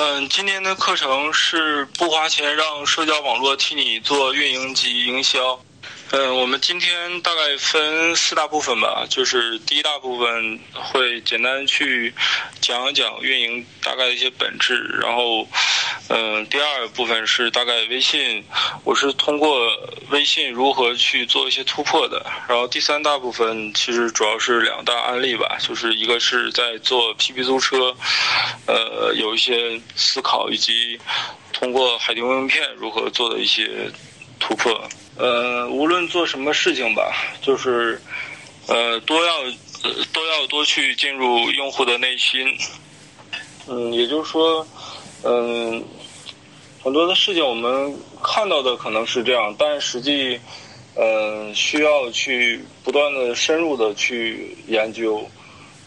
嗯，今天的课程是不花钱让社交网络替你做运营及营销。嗯，我们今天大概分四大部分吧，就是第一大部分会简单去讲一讲运营大概的一些本质，然后，嗯，第二部分是大概微信，我是通过微信如何去做一些突破的，然后第三大部分其实主要是两大案例吧，就是一个是在做 PP 租车，呃，有一些思考以及通过海丁名片如何做的一些突破。呃，无论做什么事情吧，就是，呃，都要，都要多去进入用户的内心。嗯，也就是说，嗯，很多的事情我们看到的可能是这样，但实际，呃，需要去不断的深入的去研究，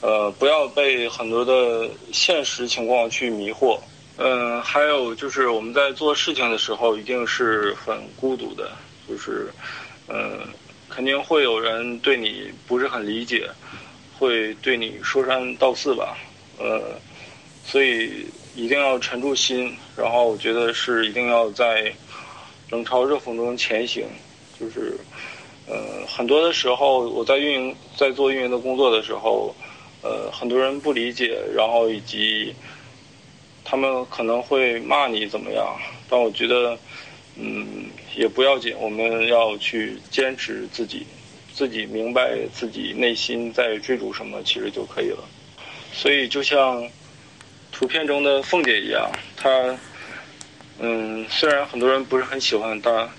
呃，不要被很多的现实情况去迷惑。嗯，还有就是我们在做事情的时候，一定是很孤独的。就是，嗯，肯定会有人对你不是很理解，会对你说三道四吧，呃，所以一定要沉住心，然后我觉得是一定要在冷嘲热讽中前行。就是，呃，很多的时候我在运营在做运营的工作的时候，呃，很多人不理解，然后以及他们可能会骂你怎么样，但我觉得。嗯，也不要紧，我们要去坚持自己，自己明白自己内心在追逐什么，其实就可以了。所以就像图片中的凤姐一样，她，嗯，虽然很多人不是很喜欢她，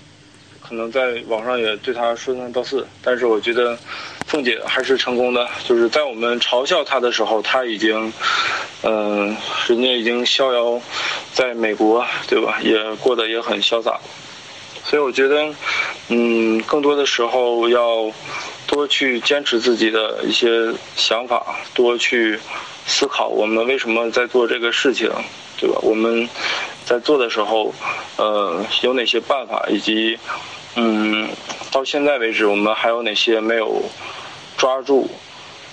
可能在网上也对她说三道四，但是我觉得凤姐还是成功的。就是在我们嘲笑她的时候，她已经，嗯，人家已经逍遥。在美国，对吧？也过得也很潇洒，所以我觉得，嗯，更多的时候要多去坚持自己的一些想法，多去思考我们为什么在做这个事情，对吧？我们在做的时候，呃，有哪些办法，以及，嗯，到现在为止我们还有哪些没有抓住，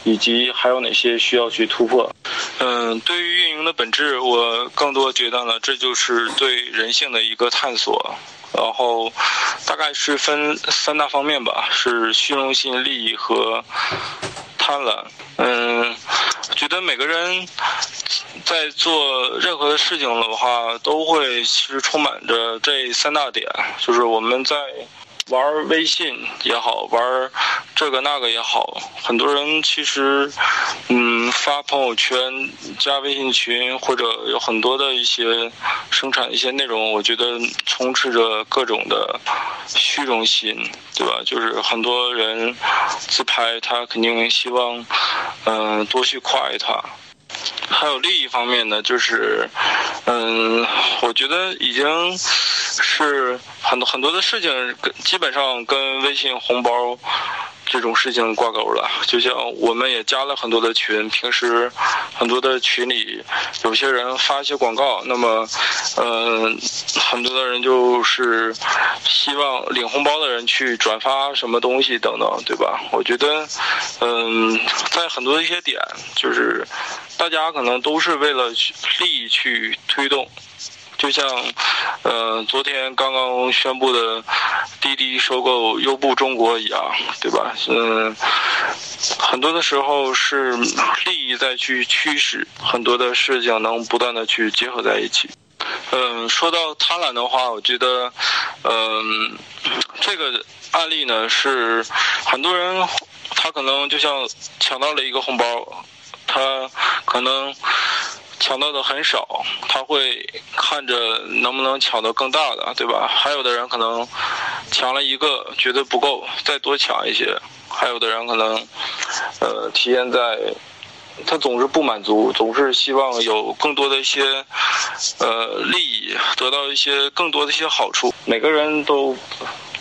以及还有哪些需要去突破。嗯，对于运营的本质，我更多觉得呢，这就是对人性的一个探索。然后，大概是分三大方面吧，是虚荣心、利益和贪婪。嗯，觉得每个人在做任何的事情的话，都会其实充满着这三大点，就是我们在。玩微信也好，玩这个那个也好，很多人其实，嗯，发朋友圈、加微信群，或者有很多的一些生产一些内容，我觉得充斥着各种的虚荣心，对吧？就是很多人自拍，他肯定希望，嗯，多去夸一夸。还有另一方面呢，就是，嗯，我觉得已经是很多很多的事情，基本上跟微信红包。这种事情挂钩了，就像我们也加了很多的群，平时很多的群里有些人发一些广告，那么，嗯，很多的人就是希望领红包的人去转发什么东西等等，对吧？我觉得，嗯，在很多的一些点，就是大家可能都是为了利益去推动。就像，呃，昨天刚刚宣布的滴滴收购优步中国一样，对吧？嗯，很多的时候是利益在去驱使很多的事情能不断的去结合在一起。嗯，说到贪婪的话，我觉得，嗯，这个案例呢是很多人他可能就像抢到了一个红包，他可能。抢到的很少，他会看着能不能抢到更大的，对吧？还有的人可能抢了一个觉得不够，再多抢一些；还有的人可能，呃，体现在他总是不满足，总是希望有更多的一些呃利益，得到一些更多的一些好处。每个人都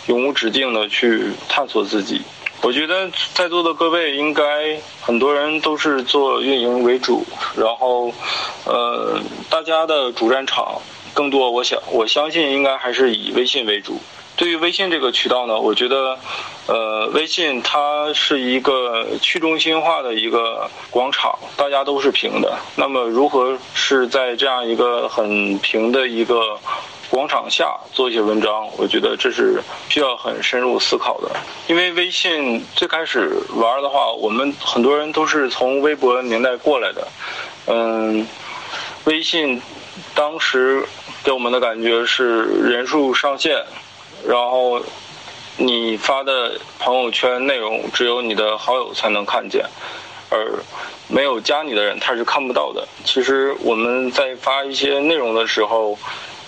永无止境的去探索自己。我觉得在座的各位应该很多人都是做运营为主，然后呃大家的主战场更多，我想我相信应该还是以微信为主。对于微信这个渠道呢，我觉得，呃，微信它是一个去中心化的一个广场，大家都是平的。那么，如何是在这样一个很平的一个广场下做一些文章？我觉得这是需要很深入思考的。因为微信最开始玩的话，我们很多人都是从微博年代过来的，嗯，微信当时给我们的感觉是人数上限。然后，你发的朋友圈内容只有你的好友才能看见，而没有加你的人他是看不到的。其实我们在发一些内容的时候，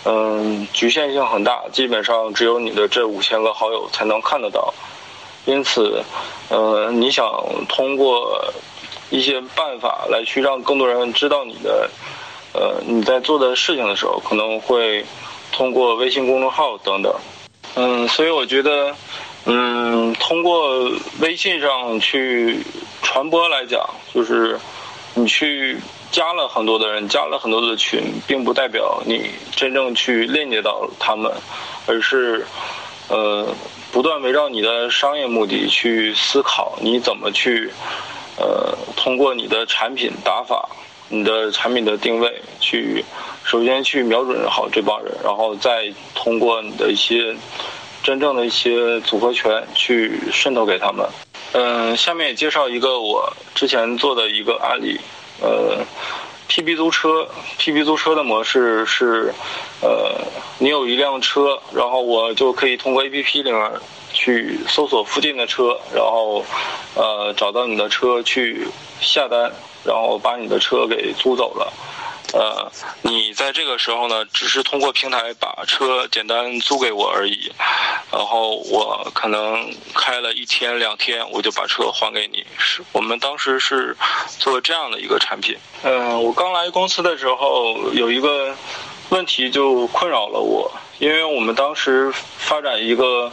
嗯，局限性很大，基本上只有你的这五千个好友才能看得到。因此，呃，你想通过一些办法来去让更多人知道你的，呃，你在做的事情的时候，可能会通过微信公众号等等。嗯，所以我觉得，嗯，通过微信上去传播来讲，就是你去加了很多的人，加了很多的群，并不代表你真正去链接到他们，而是呃，不断围绕你的商业目的去思考，你怎么去呃，通过你的产品打法、你的产品的定位，去首先去瞄准好这帮人，然后再通过你的一些。真正的一些组合拳去渗透给他们。嗯，下面也介绍一个我之前做的一个案例。呃，PB 租车，PB 租车的模式是，呃，你有一辆车，然后我就可以通过 APP 里面去搜索附近的车，然后呃找到你的车去下单，然后把你的车给租走了。呃，你在这个时候呢，只是通过平台把车简单租给我而已，然后我可能开了一天两天，我就把车还给你。是我们当时是做这样的一个产品。嗯，我刚来公司的时候有一个问题就困扰了我，因为我们当时发展一个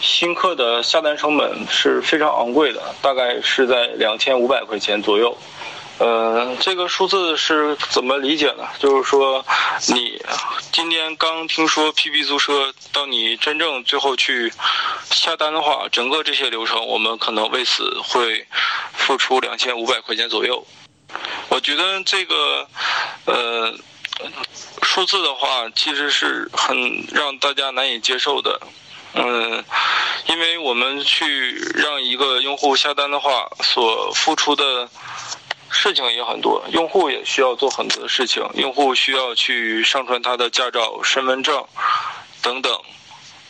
新客的下单成本是非常昂贵的，大概是在两千五百块钱左右。呃，这个数字是怎么理解呢？就是说，你今天刚听说 PP 租车，到你真正最后去下单的话，整个这些流程，我们可能为此会付出两千五百块钱左右。我觉得这个呃数字的话，其实是很让大家难以接受的。嗯，因为我们去让一个用户下单的话，所付出的。事情也很多，用户也需要做很多的事情。用户需要去上传他的驾照、身份证等等。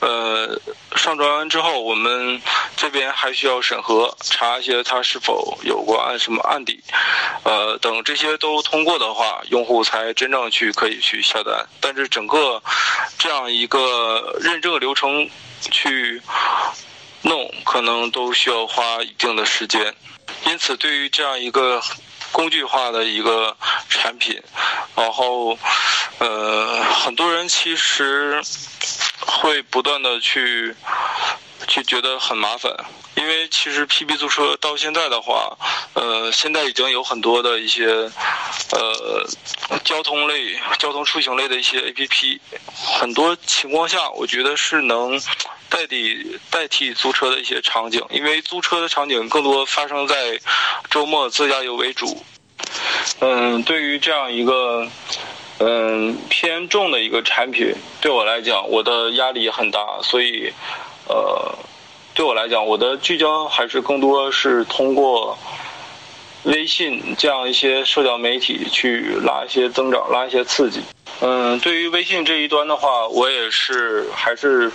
呃，上传完之后，我们这边还需要审核，查一些他是否有过案什么案底。呃，等这些都通过的话，用户才真正去可以去下单。但是整个这样一个认证流程去弄，可能都需要花一定的时间。因此，对于这样一个。工具化的一个产品，然后，呃，很多人其实会不断的去去觉得很麻烦，因为其实 PB 租车到现在的话，呃，现在已经有很多的一些呃交通类、交通出行类的一些 APP，很多情况下，我觉得是能。代替代替租车的一些场景，因为租车的场景更多发生在周末自驾游为主。嗯，对于这样一个嗯偏重的一个产品，对我来讲，我的压力也很大，所以呃，对我来讲，我的聚焦还是更多是通过微信这样一些社交媒体去拉一些增长，拉一些刺激。嗯，对于微信这一端的话，我也是还是，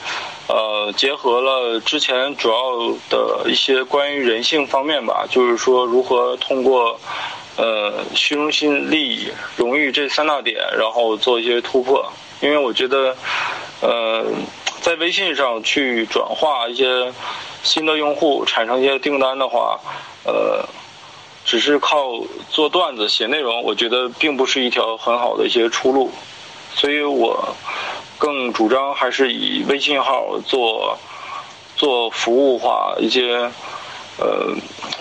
呃，结合了之前主要的一些关于人性方面吧，就是说如何通过，呃，虚荣心、利益、荣誉这三大点，然后做一些突破。因为我觉得，呃，在微信上去转化一些新的用户，产生一些订单的话，呃。只是靠做段子写内容，我觉得并不是一条很好的一些出路，所以我更主张还是以微信号做做服务化一些呃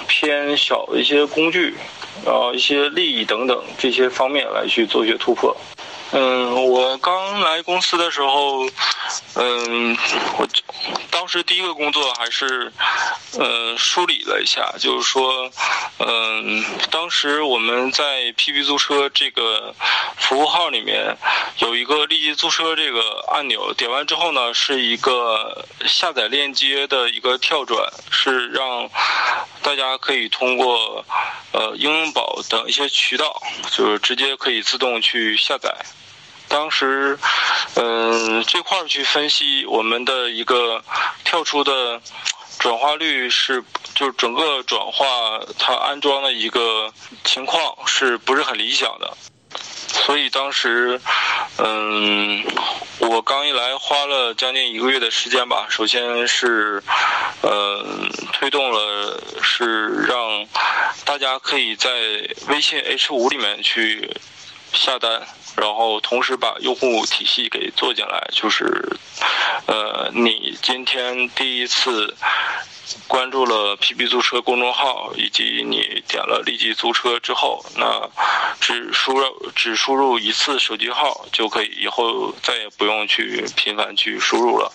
偏小的一些工具，然后一些利益等等这些方面来去做一些突破。嗯，我刚来公司的时候，嗯，我当时第一个工作还是，呃，梳理了一下，就是说，嗯，当时我们在 PP 租车这个服务号里面有一个立即租车这个按钮，点完之后呢，是一个下载链接的一个跳转，是让大家可以通过呃应用宝等一些渠道，就是直接可以自动去下载。当时，嗯，这块儿去分析我们的一个跳出的转化率是，就是整个转化它安装的一个情况是不是很理想的？所以当时，嗯，我刚一来花了将近一个月的时间吧。首先是，呃，推动了是让大家可以在微信 H 五里面去下单。然后同时把用户体系给做进来，就是，呃，你今天第一次关注了 PP 租车公众号，以及你点了立即租车之后，那只输入只输入一次手机号就可以，以后再也不用去频繁去输入了。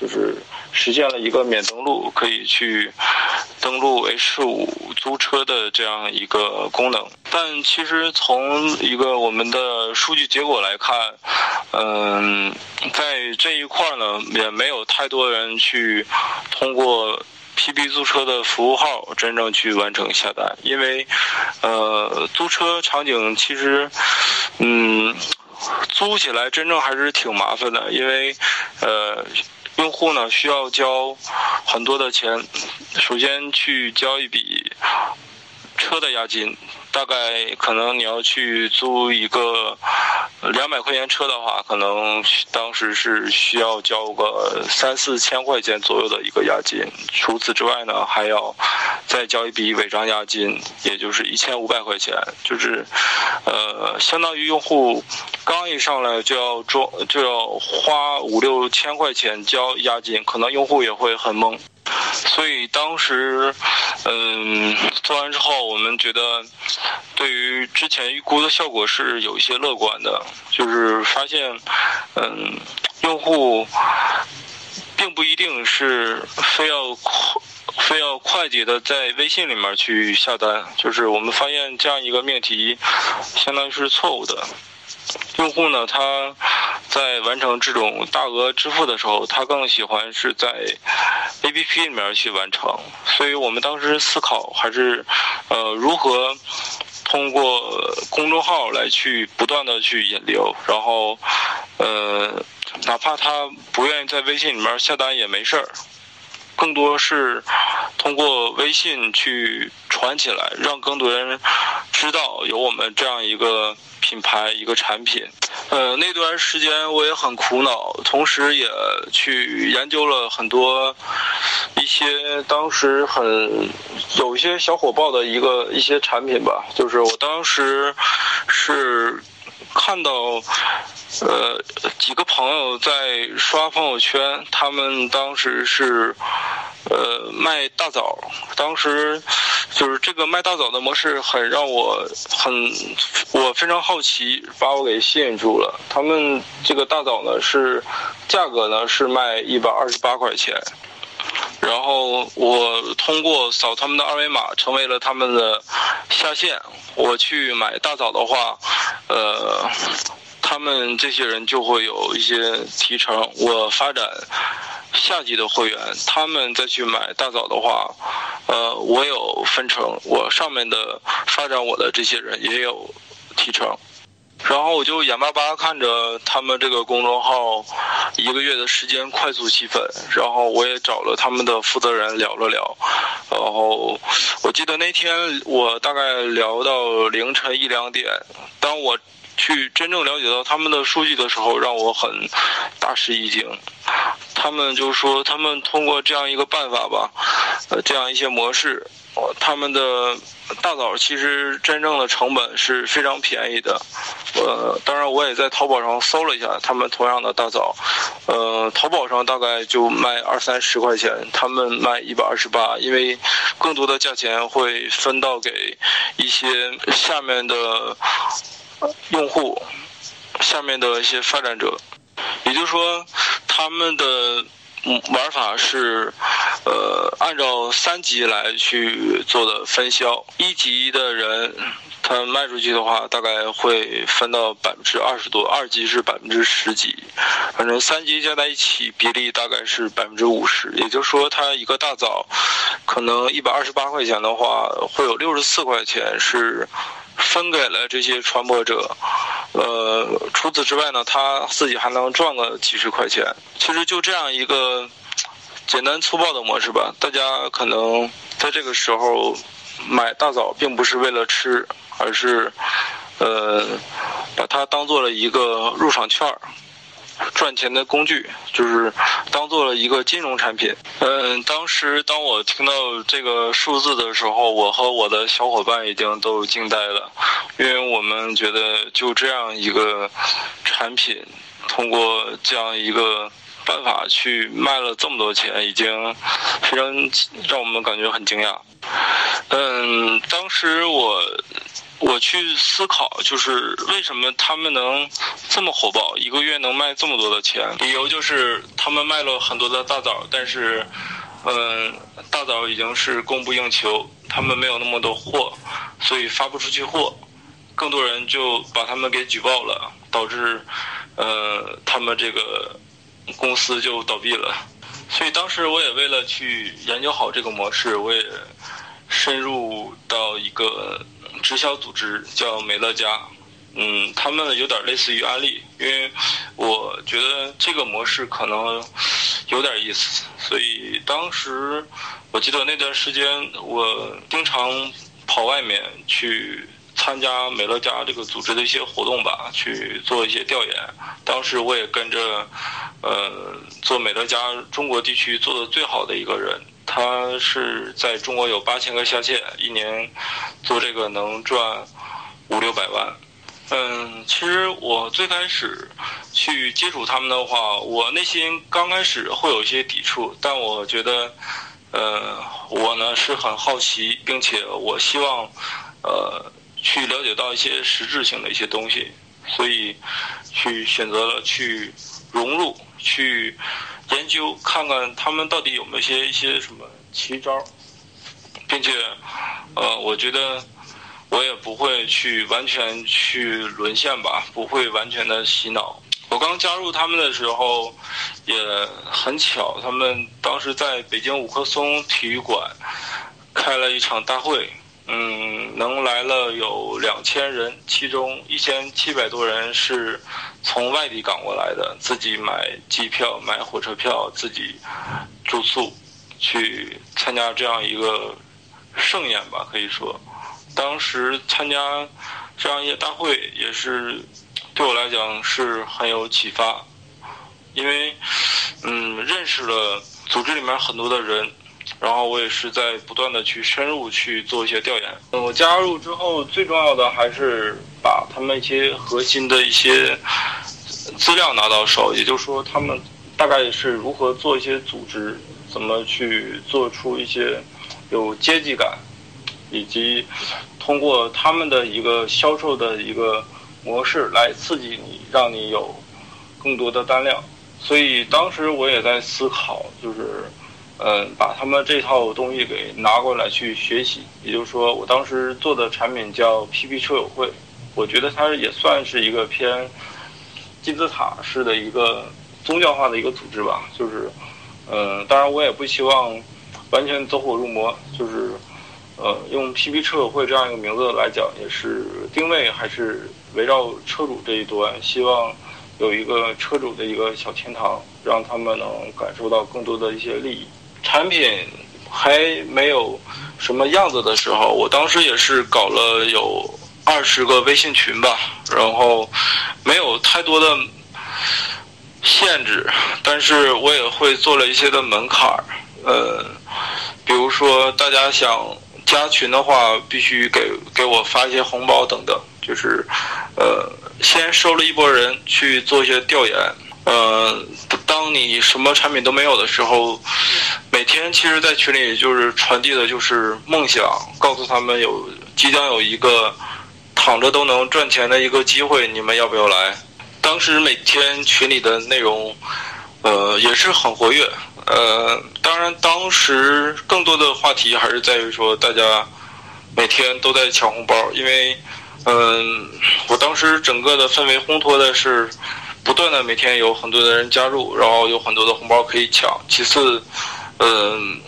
就是实现了一个免登录，可以去登录 H 五租车的这样一个功能。但其实从一个我们的数据结果来看，嗯，在这一块呢，也没有太多人去通过 PB 租车的服务号真正去完成下单，因为呃，租车场景其实，嗯，租起来真正还是挺麻烦的，因为呃。用户呢需要交很多的钱，首先去交一笔车的押金。大概可能你要去租一个两百块钱车的话，可能当时是需要交个三四千块钱左右的一个押金。除此之外呢，还要再交一笔违章押金，也就是一千五百块钱。就是，呃，相当于用户刚一上来就要装，就要花五六千块钱交押金，可能用户也会很懵。所以当时，嗯，做完之后，我们觉得，对于之前预估的效果是有一些乐观的，就是发现，嗯，用户并不一定是非要快，非要快捷的在微信里面去下单，就是我们发现这样一个命题，相当于是错误的。用户呢，他在完成这种大额支付的时候，他更喜欢是在 APP 里面去完成。所以我们当时思考还是，呃，如何通过公众号来去不断的去引流，然后，呃，哪怕他不愿意在微信里面下单也没事儿。更多是通过微信去传起来，让更多人知道有我们这样一个品牌、一个产品。呃，那段时间我也很苦恼，同时也去研究了很多一些当时很有一些小火爆的一个一些产品吧。就是我当时是看到。呃，几个朋友在刷朋友圈，他们当时是，呃，卖大枣。当时就是这个卖大枣的模式，很让我很，我非常好奇，把我给吸引住了。他们这个大枣呢，是价格呢是卖一百二十八块钱，然后我通过扫他们的二维码，成为了他们的下线。我去买大枣的话，呃。他们这些人就会有一些提成。我发展下级的会员，他们再去买大枣的话，呃，我有分成。我上面的发展我的这些人也有提成。然后我就眼巴巴看着他们这个公众号一个月的时间快速起粉。然后我也找了他们的负责人聊了聊。然后我记得那天我大概聊到凌晨一两点，当我。去真正了解到他们的数据的时候，让我很大吃一惊。他们就说，他们通过这样一个办法吧，呃，这样一些模式，他们的大枣其实真正的成本是非常便宜的。呃，当然我也在淘宝上搜了一下，他们同样的大枣，呃，淘宝上大概就卖二三十块钱，他们卖一百二十八，因为更多的价钱会分到给一些下面的用户，下面的一些发展者，也就是说，他们的。玩法是，呃，按照三级来去做的分销。一级的人，他卖出去的话，大概会分到百分之二十多；二级是百分之十几，反正三级加在一起比例大概是百分之五十。也就是说，他一个大枣，可能一百二十八块钱的话，会有六十四块钱是。分给了这些传播者，呃，除此之外呢，他自己还能赚个几十块钱。其实就这样一个简单粗暴的模式吧。大家可能在这个时候买大枣，并不是为了吃，而是呃，把它当做了一个入场券儿。赚钱的工具就是当做了一个金融产品。嗯，当时当我听到这个数字的时候，我和我的小伙伴已经都惊呆了，因为我们觉得就这样一个产品，通过这样一个办法去卖了这么多钱，已经非常让我们感觉很惊讶。嗯，当时我。我去思考，就是为什么他们能这么火爆，一个月能卖这么多的钱？理由就是他们卖了很多的大枣，但是，嗯，大枣已经是供不应求，他们没有那么多货，所以发不出去货，更多人就把他们给举报了，导致，呃，他们这个公司就倒闭了。所以当时我也为了去研究好这个模式，我也深入到一个。直销组织叫美乐家，嗯，他们有点类似于安利，因为我觉得这个模式可能有点意思，所以当时我记得那段时间我经常跑外面去参加美乐家这个组织的一些活动吧，去做一些调研。当时我也跟着呃做美乐家中国地区做的最好的一个人。他是在中国有八千个下线，一年做这个能赚五六百万。嗯，其实我最开始去接触他们的话，我内心刚开始会有一些抵触，但我觉得，呃，我呢是很好奇，并且我希望，呃，去了解到一些实质性的一些东西，所以去选择了去融入去。研究看看他们到底有没有些一些什么奇招，并且，呃，我觉得我也不会去完全去沦陷吧，不会完全的洗脑。我刚加入他们的时候，也很巧，他们当时在北京五棵松体育馆开了一场大会。嗯，能来了有两千人，其中一千七百多人是从外地赶过来的，自己买机票、买火车票，自己住宿，去参加这样一个盛宴吧。可以说，当时参加这样一些大会，也是对我来讲是很有启发，因为嗯，认识了组织里面很多的人。然后我也是在不断的去深入去做一些调研。我加入之后，最重要的还是把他们一些核心的一些资料拿到手，也就是说，他们大概是如何做一些组织，怎么去做出一些有阶级感，以及通过他们的一个销售的一个模式来刺激你，让你有更多的单量。所以当时我也在思考，就是。嗯，把他们这套东西给拿过来去学习，也就是说，我当时做的产品叫 PP 车友会，我觉得它也算是一个偏金字塔式的一个宗教化的一个组织吧。就是，嗯，当然我也不希望完全走火入魔，就是，呃，用 PP 车友会这样一个名字来讲，也是定位还是围绕车主这一端，希望有一个车主的一个小天堂，让他们能感受到更多的一些利益。产品还没有什么样子的时候，我当时也是搞了有二十个微信群吧，然后没有太多的限制，但是我也会做了一些的门槛儿，呃，比如说大家想加群的话，必须给给我发一些红包等等，就是呃，先收了一波人去做一些调研。呃，当你什么产品都没有的时候，每天其实，在群里就是传递的就是梦想，告诉他们有即将有一个躺着都能赚钱的一个机会，你们要不要来？当时每天群里的内容，呃，也是很活跃。呃，当然，当时更多的话题还是在于说，大家每天都在抢红包，因为，嗯，我当时整个的氛围烘托的是。不断的每天有很多的人加入，然后有很多的红包可以抢。其次，嗯，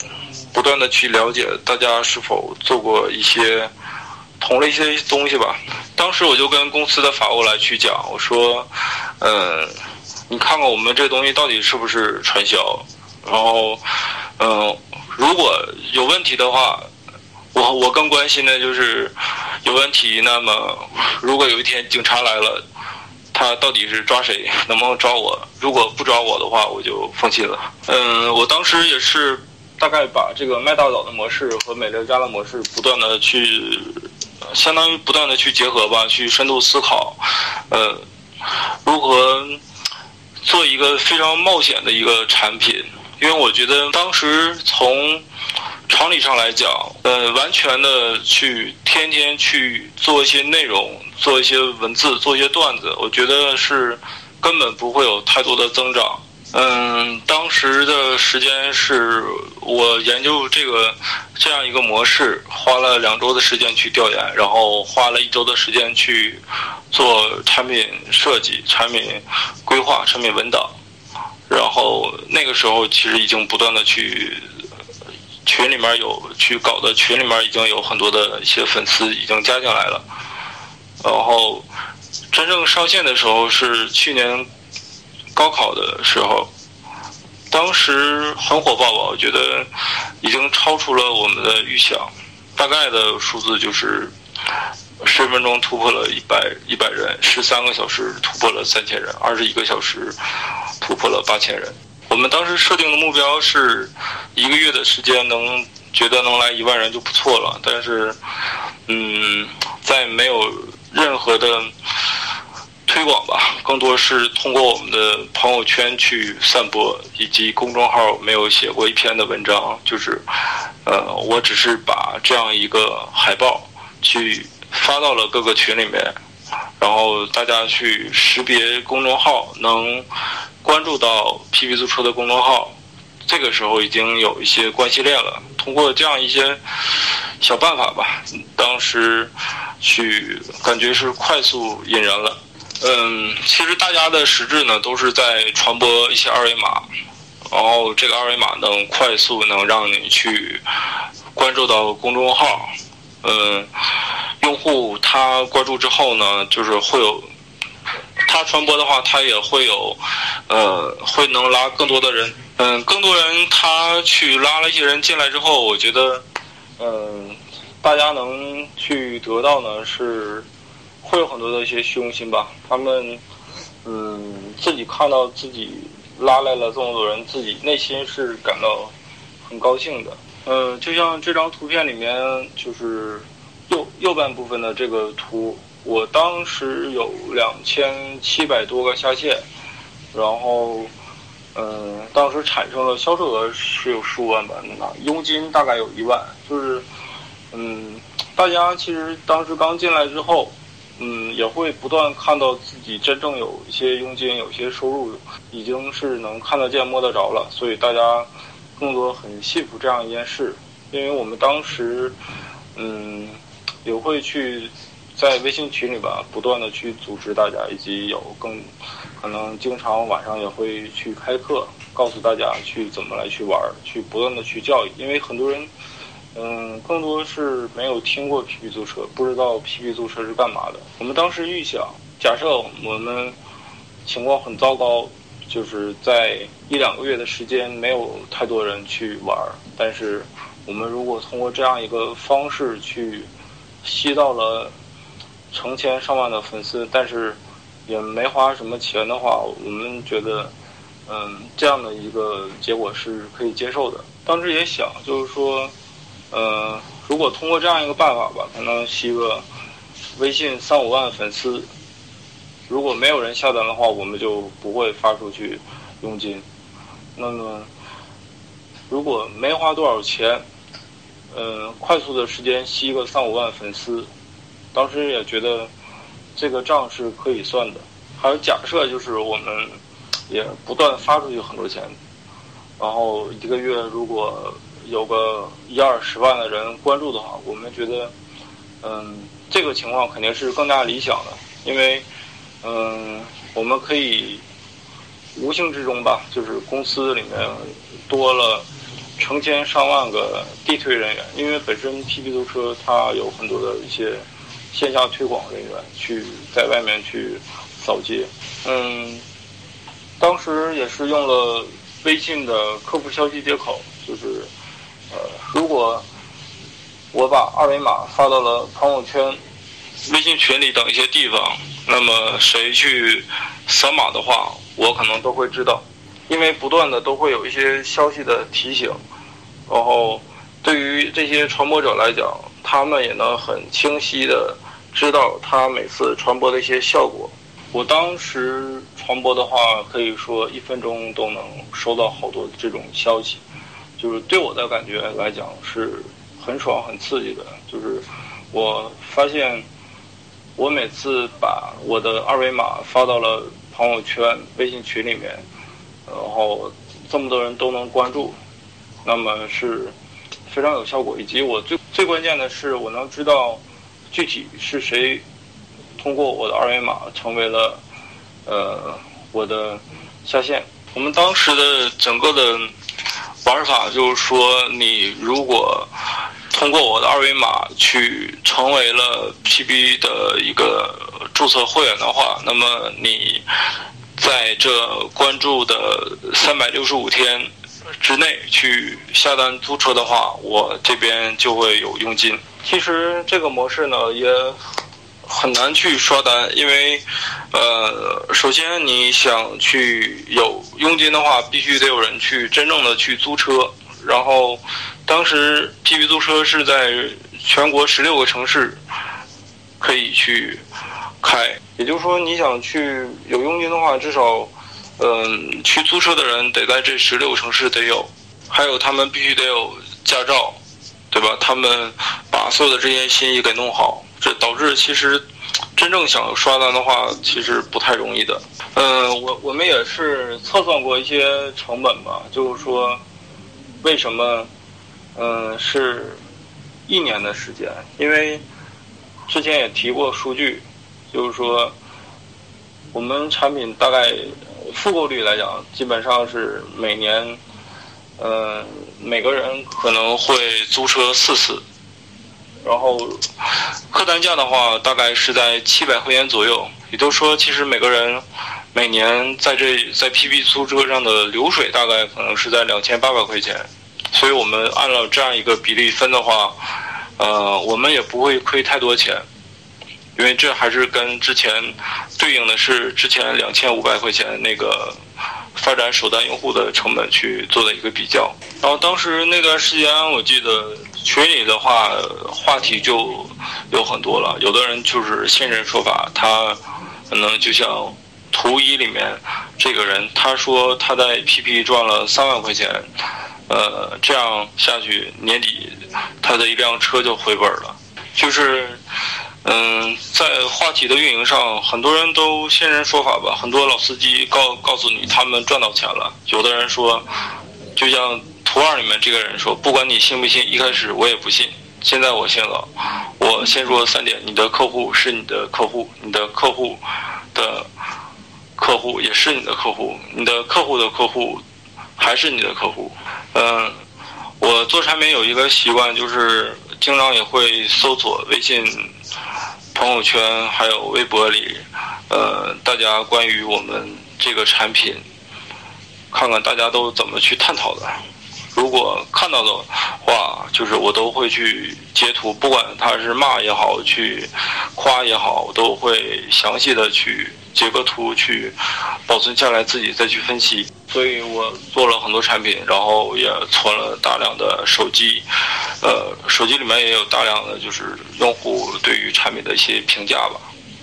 不断的去了解大家是否做过一些同类一些东西吧。当时我就跟公司的法务来去讲，我说，嗯，你看看我们这东西到底是不是传销？然后，嗯，如果有问题的话，我我更关心的就是有问题。那么，如果有一天警察来了。他到底是抓谁？能不能抓我？如果不抓我的话，我就放弃了。嗯，我当时也是大概把这个麦大早的模式和美乐家的模式不断的去，相当于不断的去结合吧，去深度思考，呃，如何做一个非常冒险的一个产品？因为我觉得当时从。常理上来讲，呃，完全的去天天去做一些内容，做一些文字，做一些段子，我觉得是根本不会有太多的增长。嗯，当时的时间是我研究这个这样一个模式，花了两周的时间去调研，然后花了一周的时间去做产品设计、产品规划、产品文档，然后那个时候其实已经不断的去。群里面有去搞的，群里面已经有很多的一些粉丝已经加进来了，然后真正上线的时候是去年高考的时候，当时很火爆吧？我觉得已经超出了我们的预想，大概的数字就是十分钟突破了一百一百人，十三个小时突破了三千人，二十一个小时突破了八千人。我们当时设定的目标是一个月的时间能觉得能来一万人就不错了，但是，嗯，在没有任何的推广吧，更多是通过我们的朋友圈去散播，以及公众号没有写过一篇的文章，就是，呃，我只是把这样一个海报去发到了各个群里面，然后大家去识别公众号能。关注到 PP 租车的公众号，这个时候已经有一些关系链了。通过这样一些小办法吧，当时去感觉是快速引人了。嗯，其实大家的实质呢都是在传播一些二维码，然后这个二维码能快速能让你去关注到公众号。嗯，用户他关注之后呢，就是会有。他传播的话，他也会有，呃，会能拉更多的人。嗯，更多人他去拉了一些人进来之后，我觉得，嗯，大家能去得到呢是，会有很多的一些虚荣心吧。他们，嗯，自己看到自己拉来了这么多人，自己内心是感到很高兴的。嗯，就像这张图片里面，就是右右半部分的这个图。我当时有两千七百多个下线，然后，嗯，当时产生了销售额是有十五万吧，那佣金大概有一万，就是，嗯，大家其实当时刚进来之后，嗯，也会不断看到自己真正有一些佣金，有些收入，已经是能看得见摸得着了，所以大家更多很幸福这样一件事，因为我们当时，嗯，也会去。在微信群里吧，不断的去组织大家，以及有更可能经常晚上也会去开课，告诉大家去怎么来去玩，去不断的去教育。因为很多人，嗯，更多是没有听过 PP 租车，不知道 PP 租车是干嘛的。我们当时预想，假设我们情况很糟糕，就是在一两个月的时间没有太多人去玩儿，但是我们如果通过这样一个方式去吸到了。成千上万的粉丝，但是也没花什么钱的话，我们觉得，嗯，这样的一个结果是可以接受的。当时也想，就是说，呃，如果通过这样一个办法吧，可能吸个微信三五万粉丝，如果没有人下单的话，我们就不会发出去佣金。那么，如果没花多少钱，嗯，快速的时间吸个三五万粉丝，当时也觉得这个账是可以算的。还有假设就是我们也不断发出去很多钱，然后一个月如果有个一二十万的人关注的话，我们觉得，嗯，这个情况肯定是更加理想的，因为，嗯，我们可以无形之中吧，就是公司里面多了成千上万个地推人员，因为本身 PP 租车它有很多的一些线下推广人员去在外面去。扫街，嗯，当时也是用了微信的客服消息接口，就是，呃，如果我把二维码发到了朋友圈、微信群里等一些地方，那么谁去扫码的话，我可能都会知道，因为不断的都会有一些消息的提醒，然后对于这些传播者来讲，他们也能很清晰的知道他每次传播的一些效果。我当时传播的话，可以说一分钟都能收到好多这种消息，就是对我的感觉来讲是很爽、很刺激的。就是我发现，我每次把我的二维码发到了朋友圈、微信群里面，然后这么多人都能关注，那么是非常有效果。以及我最最关键的是，我能知道具体是谁。通过我的二维码成为了，呃，我的下线。我们当时的整个的玩法就是说，你如果通过我的二维码去成为了 PB 的一个注册会员的话，那么你在这关注的三百六十五天之内去下单租车的话，我这边就会有佣金。其实这个模式呢，也。很难去刷单，因为，呃，首先你想去有佣金的话，必须得有人去真正的去租车。然后，当时 PP 租车是在全国十六个城市可以去开，也就是说，你想去有佣金的话，至少，嗯，去租车的人得在这十六个城市得有，还有他们必须得有驾照，对吧？他们把所有的这些信息给弄好。这导致其实真正想刷单的话，其实不太容易的。嗯，我我们也是测算过一些成本吧，就是说为什么嗯是一年的时间？因为之前也提过数据，就是说我们产品大概复购率来讲，基本上是每年嗯每个人可能会租车四次。然后，客单价的话，大概是在七百块钱左右。也就是说，其实每个人每年在这在 PP 租车上的流水，大概可能是在两千八百块钱。所以我们按照这样一个比例分的话，呃，我们也不会亏太多钱，因为这还是跟之前对应的是之前两千五百块钱那个发展首单用户的成本去做的一个比较。然后当时那段时间，我记得。群里的话，话题就有很多了。有的人就是现身说法，他可能就像图一里面这个人，他说他在 APP 赚了三万块钱，呃，这样下去年底他的一辆车就回本了。就是，嗯，在话题的运营上，很多人都现身说法吧。很多老司机告告诉你他们赚到钱了。有的人说，就像。二里面这个人说：“不管你信不信，一开始我也不信，现在我信了。我先说三点：你的客户是你的客户，你的客户的客户也是你的客户，你的客户的客户还是你的客户。嗯，我做产品有一个习惯，就是经常也会搜索微信朋友圈还有微博里，呃，大家关于我们这个产品，看看大家都怎么去探讨的。”如果看到的话，就是我都会去截图，不管他是骂也好，去夸也好，我都会详细的去截个图去保存下来，自己再去分析。所以我做了很多产品，然后也存了大量的手机，呃，手机里面也有大量的就是用户对于产品的一些评价吧。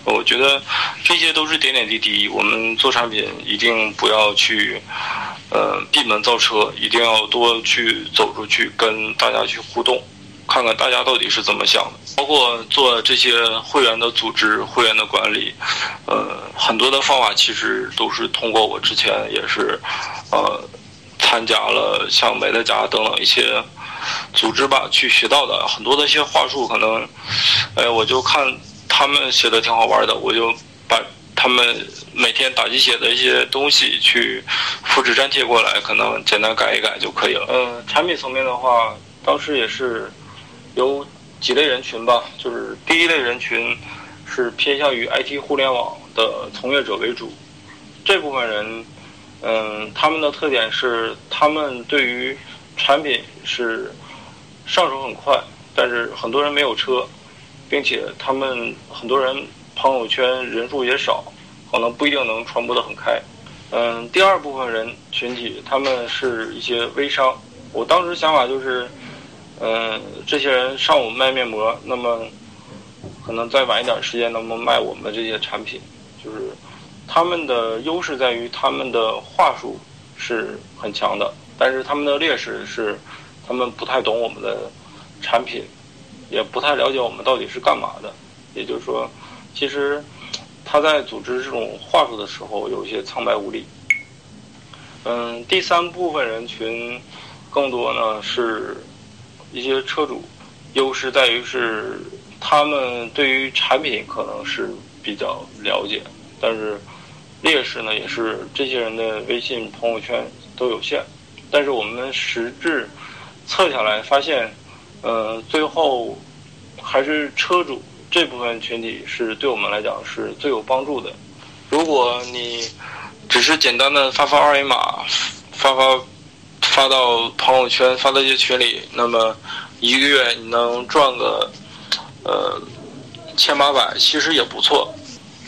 我觉得这些都是点点滴滴。我们做产品一定不要去，呃，闭门造车，一定要多去走出去，跟大家去互动，看看大家到底是怎么想的。包括做这些会员的组织、会员的管理，呃，很多的方法其实都是通过我之前也是，呃，参加了像美乐家等等一些组织吧去学到的很多的一些话术，可能，哎，我就看。他们写的挺好玩的，我就把他们每天打鸡血的一些东西去复制粘贴过来，可能简单改一改就可以了。呃，产品层面的话，当时也是有几类人群吧，就是第一类人群是偏向于 IT 互联网的从业者为主，这部分人，嗯，他们的特点是他们对于产品是上手很快，但是很多人没有车。并且他们很多人朋友圈人数也少，可能不一定能传播的很开。嗯，第二部分人群体，他们是一些微商。我当时想法就是，嗯，这些人上午卖面膜，那么可能再晚一点时间能不能卖我们这些产品？就是他们的优势在于他们的话术是很强的，但是他们的劣势是他们不太懂我们的产品。也不太了解我们到底是干嘛的，也就是说，其实他在组织这种话术的时候有一些苍白无力。嗯，第三部分人群更多呢是一些车主，优势在于是他们对于产品可能是比较了解，但是劣势呢也是这些人的微信朋友圈都有限，但是我们实质测下来发现。呃，最后还是车主这部分群体是对我们来讲是最有帮助的。如果你只是简单的发发二维码，发发发到朋友圈，发到一些群里，那么一个月你能赚个呃千八百，其实也不错。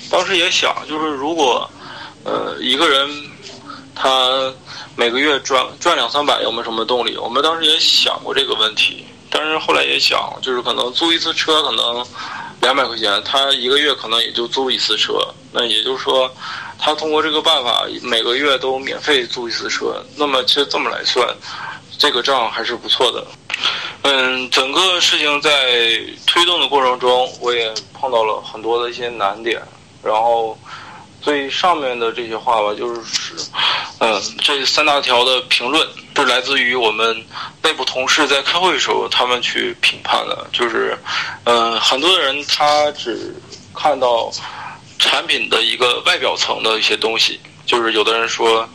当时也想，就是如果呃一个人他每个月赚赚两三百，有没有什么动力？我们当时也想过这个问题。但是后来也想，就是可能租一次车可能两百块钱，他一个月可能也就租一次车。那也就是说，他通过这个办法每个月都免费租一次车。那么其实这么来算，这个账还是不错的。嗯，整个事情在推动的过程中，我也碰到了很多的一些难点。然后最上面的这些话吧，就是，嗯，这三大条的评论。是来自于我们内部同事在开会的时候，他们去评判的。就是，嗯，很多人他只看到产品的一个外表层的一些东西，就是有的人说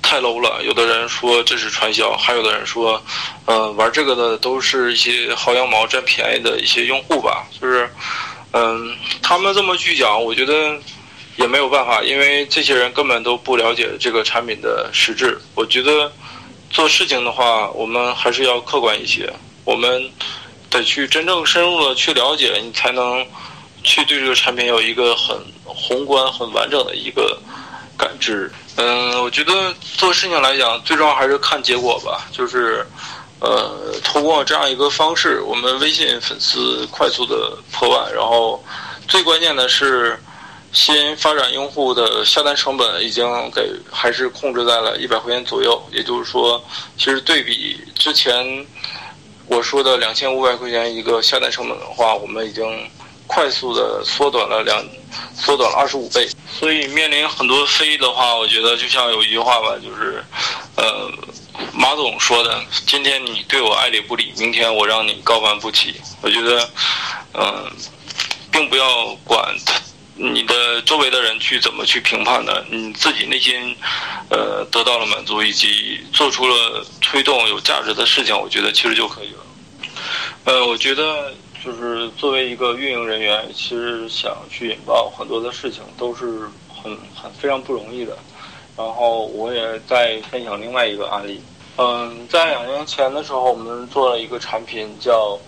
太 low 了，有的人说这是传销，还有的人说，嗯，玩这个的都是一些薅羊毛、占便宜的一些用户吧。就是，嗯，他们这么去讲，我觉得也没有办法，因为这些人根本都不了解这个产品的实质。我觉得。做事情的话，我们还是要客观一些。我们得去真正深入的去了解，你才能去对这个产品有一个很宏观、很完整的一个感知。嗯，我觉得做事情来讲，最重要还是看结果吧。就是，呃，通过这样一个方式，我们微信粉丝快速的破万，然后最关键的是。新发展用户的下单成本已经给还是控制在了一百块钱左右，也就是说，其实对比之前我说的两千五百块钱一个下单成本的话，我们已经快速的缩短了两缩短了二十五倍。所以面临很多非议的话，我觉得就像有一句话吧，就是呃马总说的：“今天你对我爱理不理，明天我让你高攀不起。”我觉得嗯，并不要管。你的周围的人去怎么去评判的？你自己内心，呃，得到了满足，以及做出了推动有价值的事情，我觉得其实就可以了。呃，我觉得就是作为一个运营人员，其实想去引爆很多的事情都是很很非常不容易的。然后我也在分享另外一个案例。嗯，在两年前的时候，我们做了一个产品叫。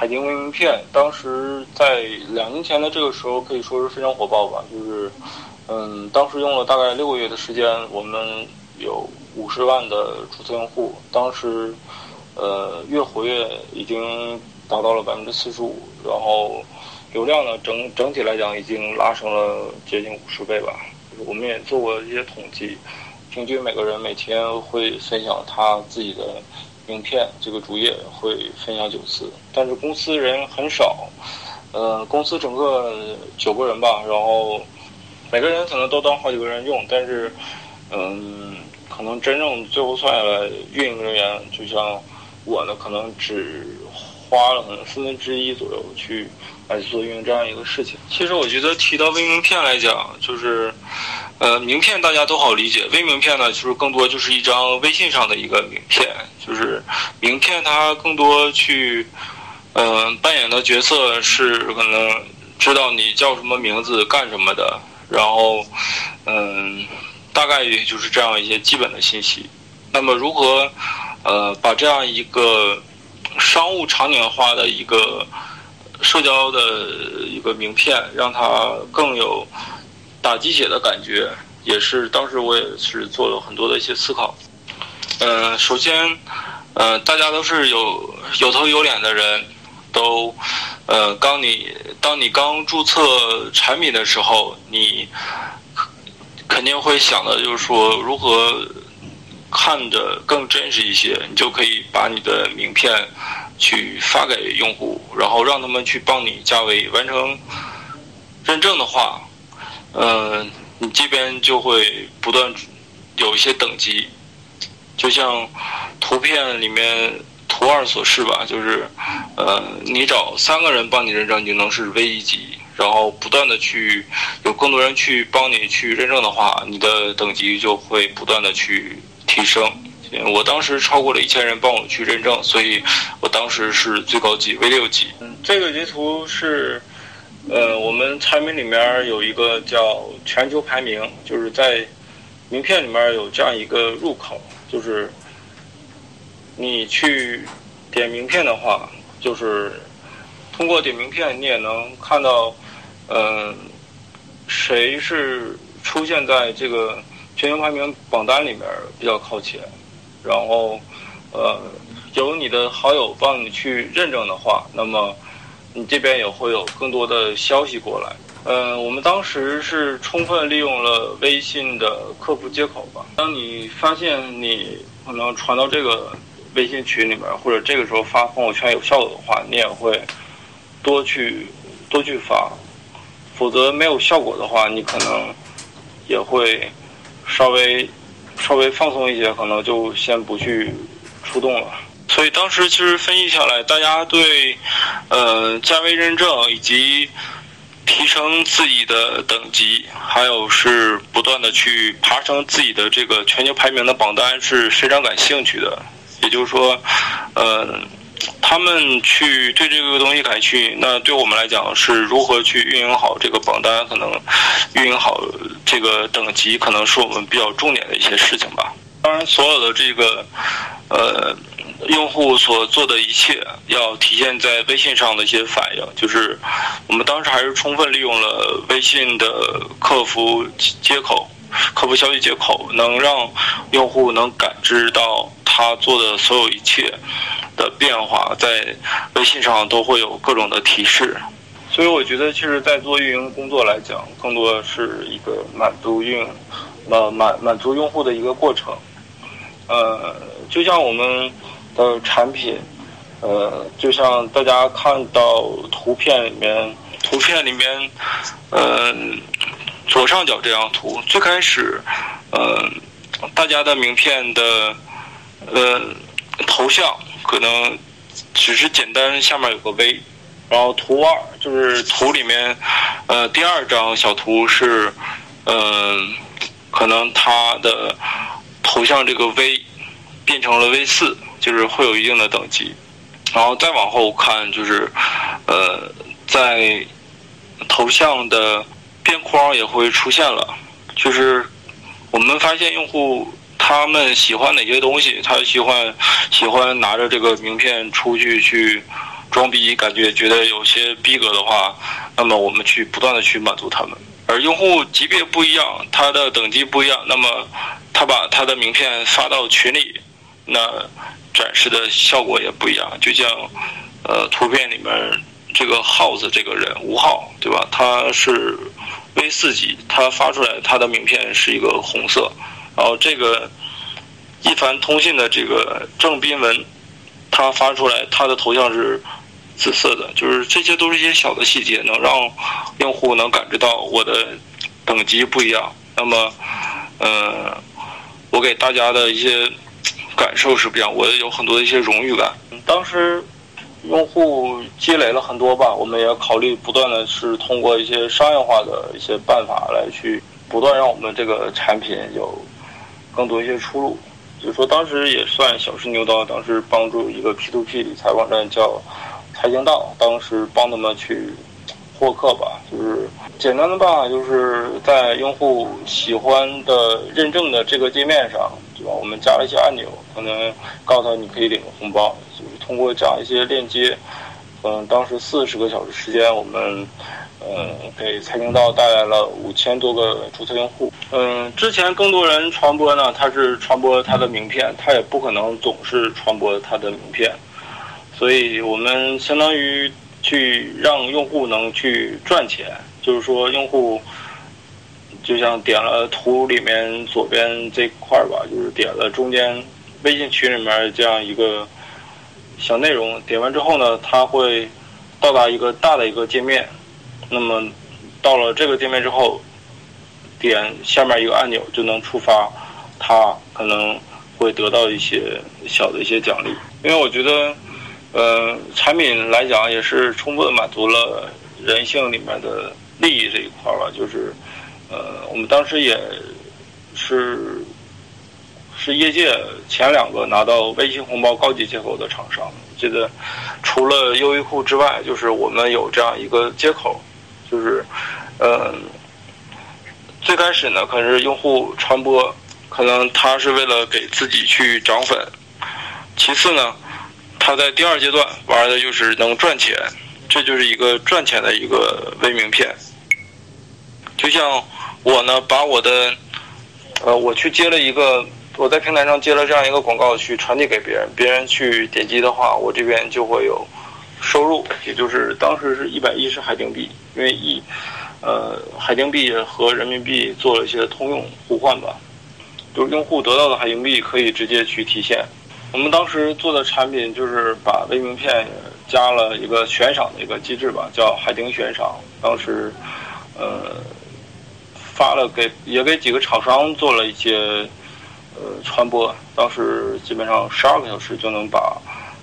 海丁微名片，当时在两年前的这个时候可以说是非常火爆吧。就是，嗯，当时用了大概六个月的时间，我们有五十万的注册用户。当时，呃，月活跃已经达到了百分之四十五，然后流量呢整整体来讲已经拉升了接近五十倍吧。我们也做过一些统计，平均每个人每天会分享他自己的名片，这个主页会分享九次，但是公司人很少，呃，公司整个九个人吧，然后。每个人可能都当好几个人用，但是，嗯，可能真正最后算下来，运营人员就像我呢，可能只花了可能四分之一左右去来做运营这样一个事情。其实我觉得提到微名片来讲，就是，呃，名片大家都好理解，微名片呢，就是更多就是一张微信上的一个名片，就是名片它更多去，嗯，扮演的角色是可能知道你叫什么名字、干什么的。然后，嗯，大概也就是这样一些基本的信息。那么，如何，呃，把这样一个商务场景化的一个社交的一个名片，让它更有打鸡血的感觉，也是当时我也是做了很多的一些思考。嗯，首先，呃，大家都是有有头有脸的人。都，呃，刚你当你刚注册产品的时候，你肯定会想的就是说如何看着更真实一些，你就可以把你的名片去发给用户，然后让他们去帮你加微完成认证的话，嗯，你这边就会不断有一些等级，就像图片里面。图二所示吧，就是，呃，你找三个人帮你认证，你就能是 V 一级，然后不断的去有更多人去帮你去认证的话，你的等级就会不断的去提升。我当时超过了一千人帮我去认证，所以我当时是最高级 V 六级。嗯，这个截图是，呃，我们产品里面有一个叫全球排名，就是在名片里面有这样一个入口，就是。你去点名片的话，就是通过点名片，你也能看到，嗯，谁是出现在这个全球排名榜单里面比较靠前，然后，呃，有你的好友帮你去认证的话，那么你这边也会有更多的消息过来。嗯，我们当时是充分利用了微信的客服接口吧。当你发现你可能传到这个。微信群里面，或者这个时候发朋友圈有效果的话，你也会多去多去发；否则没有效果的话，你可能也会稍微稍微放松一些，可能就先不去出动了。所以当时其实分析下来，大家对呃加微认证以及提升自己的等级，还有是不断的去爬升自己的这个全球排名的榜单是非常感兴趣的。也就是说，呃，他们去对这个东西感兴趣，那对我们来讲是如何去运营好这个榜单，可能运营好这个等级，可能是我们比较重点的一些事情吧。当然，所有的这个呃用户所做的一切，要体现在微信上的一些反应，就是我们当时还是充分利用了微信的客服接口。客服消息接口能让用户能感知到他做的所有一切的变化，在微信上都会有各种的提示。所以我觉得，其实，在做运营工作来讲，更多是一个满足运，呃满满足用户的一个过程。呃，就像我们的产品，呃，就像大家看到图片里面，图片里面，嗯。左上角这张图，最开始，呃，大家的名片的，呃，头像可能只是简单下面有个 V，然后图二就是图里面，呃，第二张小图是，嗯，可能它的头像这个 V 变成了 V 四，就是会有一定的等级，然后再往后看就是，呃，在头像的。边框也会出现了，就是我们发现用户他们喜欢哪些东西，他喜欢喜欢拿着这个名片出去去装逼，感觉觉得有些逼格的话，那么我们去不断的去满足他们。而用户级别不一样，他的等级不一样，那么他把他的名片发到群里，那展示的效果也不一样。就像，呃，图片里面这个耗子这个人吴浩，对吧？他是 V 四级，他发出来他的名片是一个红色，然后这个一凡通信的这个郑斌文，他发出来他的头像是紫色的，就是这些都是一些小的细节，能让用户能感知到我的等级不一样。那么，呃，我给大家的一些感受是不一样，我有很多的一些荣誉感。当时用户积累了很多吧，我们也考虑不断的是通过一些商业化的一些办法来去不断让我们这个产品有更多一些出路。就是说，当时也算小试牛刀，当时帮助一个 P to P 理财网站叫财经道，当时帮他们去获客吧，就是简单的办法，就是在用户喜欢的认证的这个界面上，对吧？我们加了一些按钮，可能告诉他你可以领个红包，就是通过这样一些链接，嗯，当时四十个小时时间，我们。嗯，给财经道带来了五千多个注册用户。嗯，之前更多人传播呢，他是传播他的名片，他也不可能总是传播他的名片，所以我们相当于去让用户能去赚钱，就是说用户就像点了图里面左边这块儿吧，就是点了中间微信群里面这样一个小内容，点完之后呢，他会到达一个大的一个界面。那么，到了这个界面之后，点下面一个按钮就能触发，它可能会得到一些小的一些奖励。因为我觉得，呃，产品来讲也是充分满足了人性里面的利益这一块吧。就是，呃，我们当时也是是业界前两个拿到微信红包高级接口的厂商。记得除了优衣库之外，就是我们有这样一个接口。就是，嗯，最开始呢，可能是用户传播，可能他是为了给自己去涨粉。其次呢，他在第二阶段玩的就是能赚钱，这就是一个赚钱的一个微名片。就像我呢，把我的，呃，我去接了一个，我在平台上接了这样一个广告去传递给别人，别人去点击的话，我这边就会有。收入，也就是当时是一百一十海丁币，因为以，呃，海丁币和人民币做了一些通用互换吧，就是用户得到的海丁币可以直接去提现。我们当时做的产品就是把微名片加了一个悬赏的一个机制吧，叫海丁悬赏。当时，呃，发了给也给几个厂商做了一些，呃，传播。当时基本上十二个小时就能把。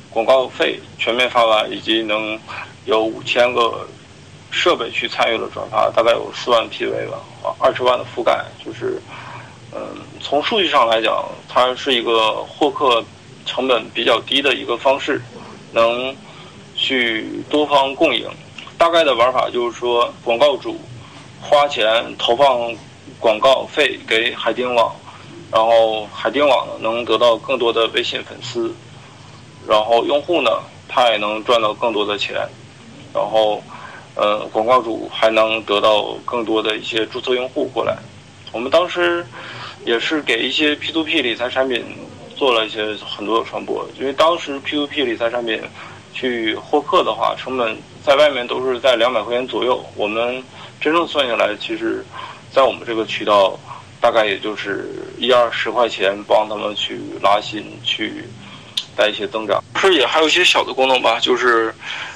广告费全面发完，以及能有五千个设备去参与了转发，大概有四万 PV 吧，啊，二十万的覆盖，就是，嗯，从数据上来讲，它是一个获客成本比较低的一个方式，能去多方共赢。大概的玩法就是说，广告主花钱投放广告费给海丁网，然后海丁网能得到更多的微信粉丝。然后用户呢，他也能赚到更多的钱，然后，呃，广告主还能得到更多的一些注册用户过来。我们当时也是给一些 P to P 理财产品做了一些很多的传播，因为当时 P to P 理财产品去获客的话，成本在外面都是在两百块钱左右，我们真正算下来，其实，在我们这个渠道，大概也就是一二十块钱，帮他们去拉新去。带一些增长，是也还有一些小的功能吧，就是，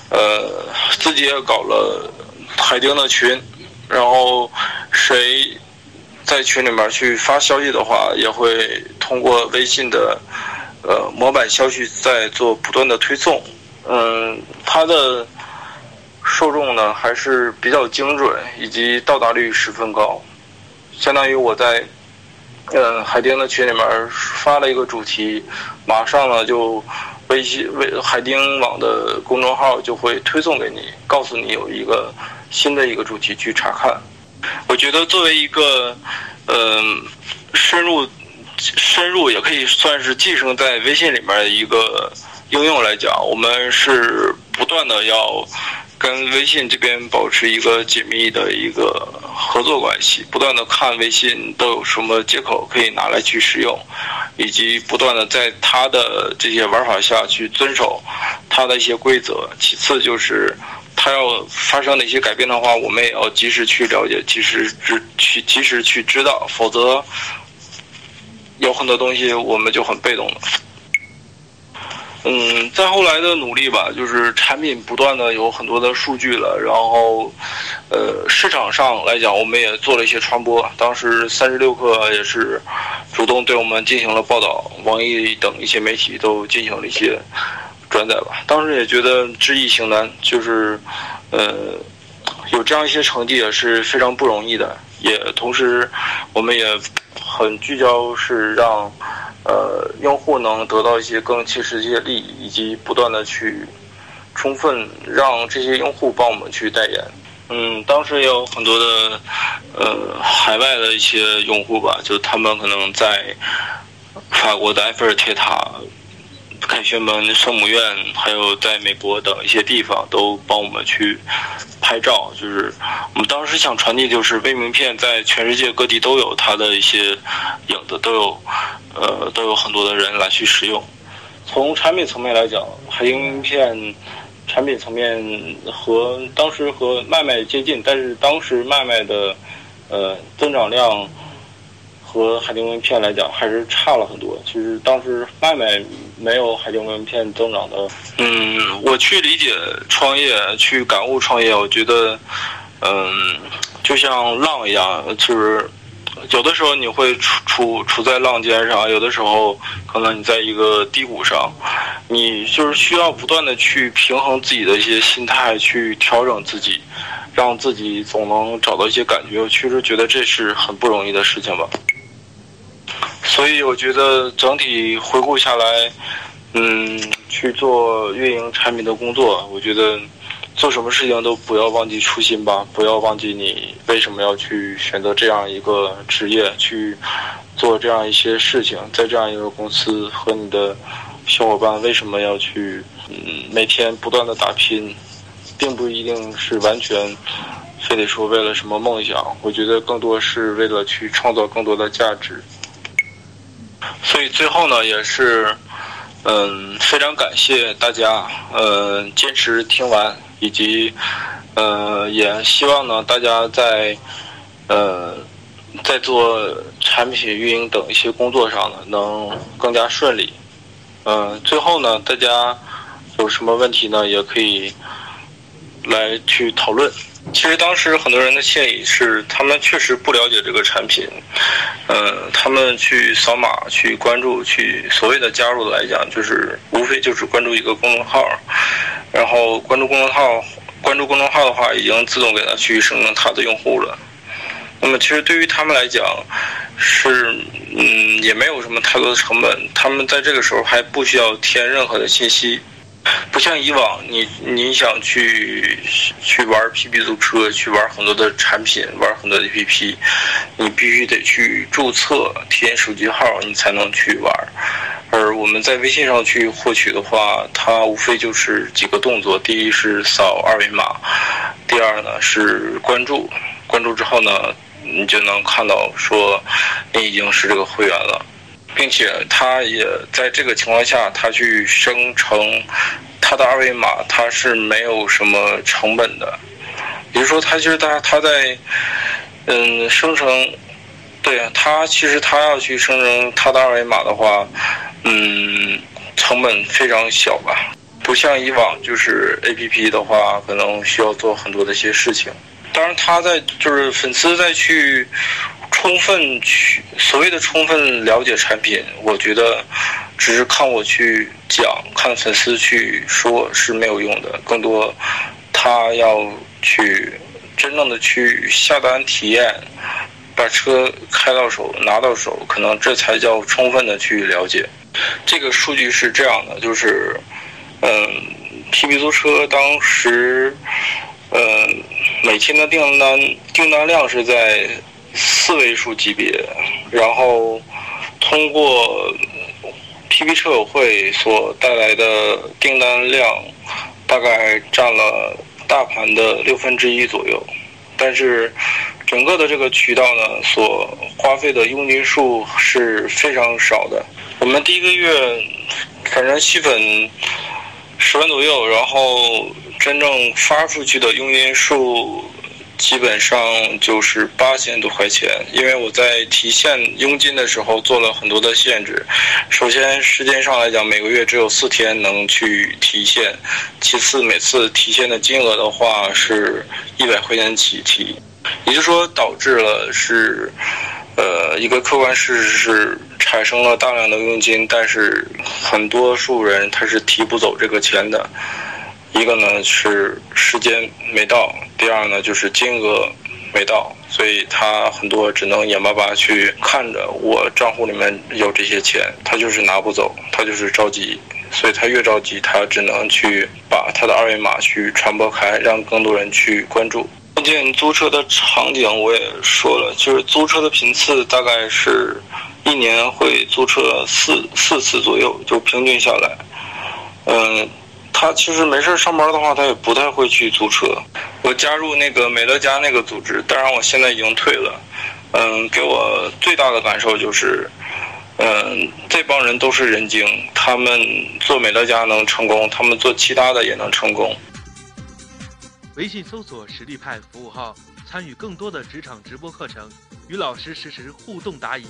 呃，自己也搞了海丁的群，然后谁在群里面去发消息的话，也会通过微信的呃模板消息在做不断的推送。嗯，它的受众呢还是比较精准，以及到达率十分高，相当于我在。呃，海丁的群里面发了一个主题，马上呢就微信微海丁网的公众号就会推送给你，告诉你有一个新的一个主题去查看。我觉得作为一个嗯深入深入也可以算是寄生在微信里面的一个应用来讲，我们是不断的要跟微信这边保持一个紧密的一个合作关系，不断的看微信都有什么接口可以拿来去使用，以及不断的在他的这些玩法下去遵守他的一些规则。其次就是他要发生哪些改变的话，我们也要及时去了解，及时知去及时去知道，否则有很多东西我们就很被动了。嗯，再后来的努力吧，就是产品不断的有很多的数据了，然后，呃，市场上来讲，我们也做了一些传播。当时三十六氪也是主动对我们进行了报道，网易等一些媒体都进行了一些转载吧。当时也觉得知易行难，就是，呃，有这样一些成绩也是非常不容易的。也同时，我们也很聚焦是让。呃，用户能得到一些更切实际的利益，以及不断的去充分让这些用户帮我们去代言。嗯，当时也有很多的呃海外的一些用户吧，就他们可能在法国的埃菲尔铁塔。凯旋门、圣母院，还有在美国等一些地方，都帮我们去拍照。就是我们当时想传递，就是微名片在全世界各地都有它的一些影子，都有呃都有很多的人来去使用。从产品层面来讲，海丁名片产品层面和当时和麦麦接近，但是当时麦麦的呃增长量。和海丁名片来讲，还是差了很多。其实当时麦麦没有海景名片增长的。嗯，我去理解创业，去感悟创业，我觉得，嗯，就像浪一样，就是有的时候你会处处处在浪尖上，有的时候可能你在一个低谷上，你就是需要不断的去平衡自己的一些心态，去调整自己，让自己总能找到一些感觉。我确实觉得这是很不容易的事情吧。所以我觉得整体回顾下来，嗯，去做运营产品的工作，我觉得做什么事情都不要忘记初心吧，不要忘记你为什么要去选择这样一个职业去做这样一些事情，在这样一个公司和你的小伙伴为什么要去嗯每天不断的打拼，并不一定是完全非得说为了什么梦想，我觉得更多是为了去创造更多的价值。所以最后呢，也是，嗯，非常感谢大家，呃，坚持听完，以及，呃，也希望呢，大家在，呃，在做产品运营等一些工作上呢，能更加顺利。嗯，最后呢，大家有什么问题呢，也可以来去讨论。其实当时很多人的心理是，他们确实不了解这个产品，呃，他们去扫码、去关注、去所谓的加入来讲，就是无非就是关注一个公众号，然后关注公众号，关注公众号的话，已经自动给他去生成他的用户了。那么其实对于他们来讲，是嗯，也没有什么太多的成本，他们在这个时候还不需要填任何的信息。不像以往，你你想去去玩 PP 租车，去玩很多的产品，玩很多 APP，你必须得去注册，填手机号，你才能去玩。而我们在微信上去获取的话，它无非就是几个动作：第一是扫二维码，第二呢是关注，关注之后呢，你就能看到说你已经是这个会员了。并且他也在这个情况下，他去生成他的二维码，他是没有什么成本的。比如说，他就是他他在嗯生成，对他其实他要去生成他的二维码的话，嗯，成本非常小吧，不像以往就是 A P P 的话，可能需要做很多的一些事情。当然，他在就是粉丝再去。充分去所谓的充分了解产品，我觉得只是看我去讲，看粉丝去说是没有用的。更多他要去真正的去下单体验，把车开到手拿到手，可能这才叫充分的去了解。这个数据是这样的，就是嗯，PP 租车当时嗯每天的订单订单量是在。四位数级别，然后通过 PP 车友会所带来的订单量，大概占了大盘的六分之一左右。但是整个的这个渠道呢，所花费的佣金数是非常少的。我们第一个月，反正吸粉十万左右，然后真正发出去的佣金数。基本上就是八千多块钱，因为我在提现佣金的时候做了很多的限制。首先，时间上来讲，每个月只有四天能去提现；其次，每次提现的金额的话是一百块钱起提，也就是说，导致了是，呃，一个客观事实是产生了大量的佣金，但是很多数人他是提不走这个钱的。一个呢是时间没到，第二呢就是金额没到，所以他很多只能眼巴巴去看着我账户里面有这些钱，他就是拿不走，他就是着急，所以他越着急，他只能去把他的二维码去传播开，让更多人去关注。最近租车的场景我也说了，就是租车的频次大概是一年会租车四四次左右，就平均下来，嗯。他其实没事上班的话，他也不太会去租车。我加入那个美乐家那个组织，当然我现在已经退了。嗯，给我最大的感受就是，嗯，这帮人都是人精，他们做美乐家能成功，他们做其他的也能成功。微信搜索“实力派”服务号，参与更多的职场直播课程，与老师实时互动答疑。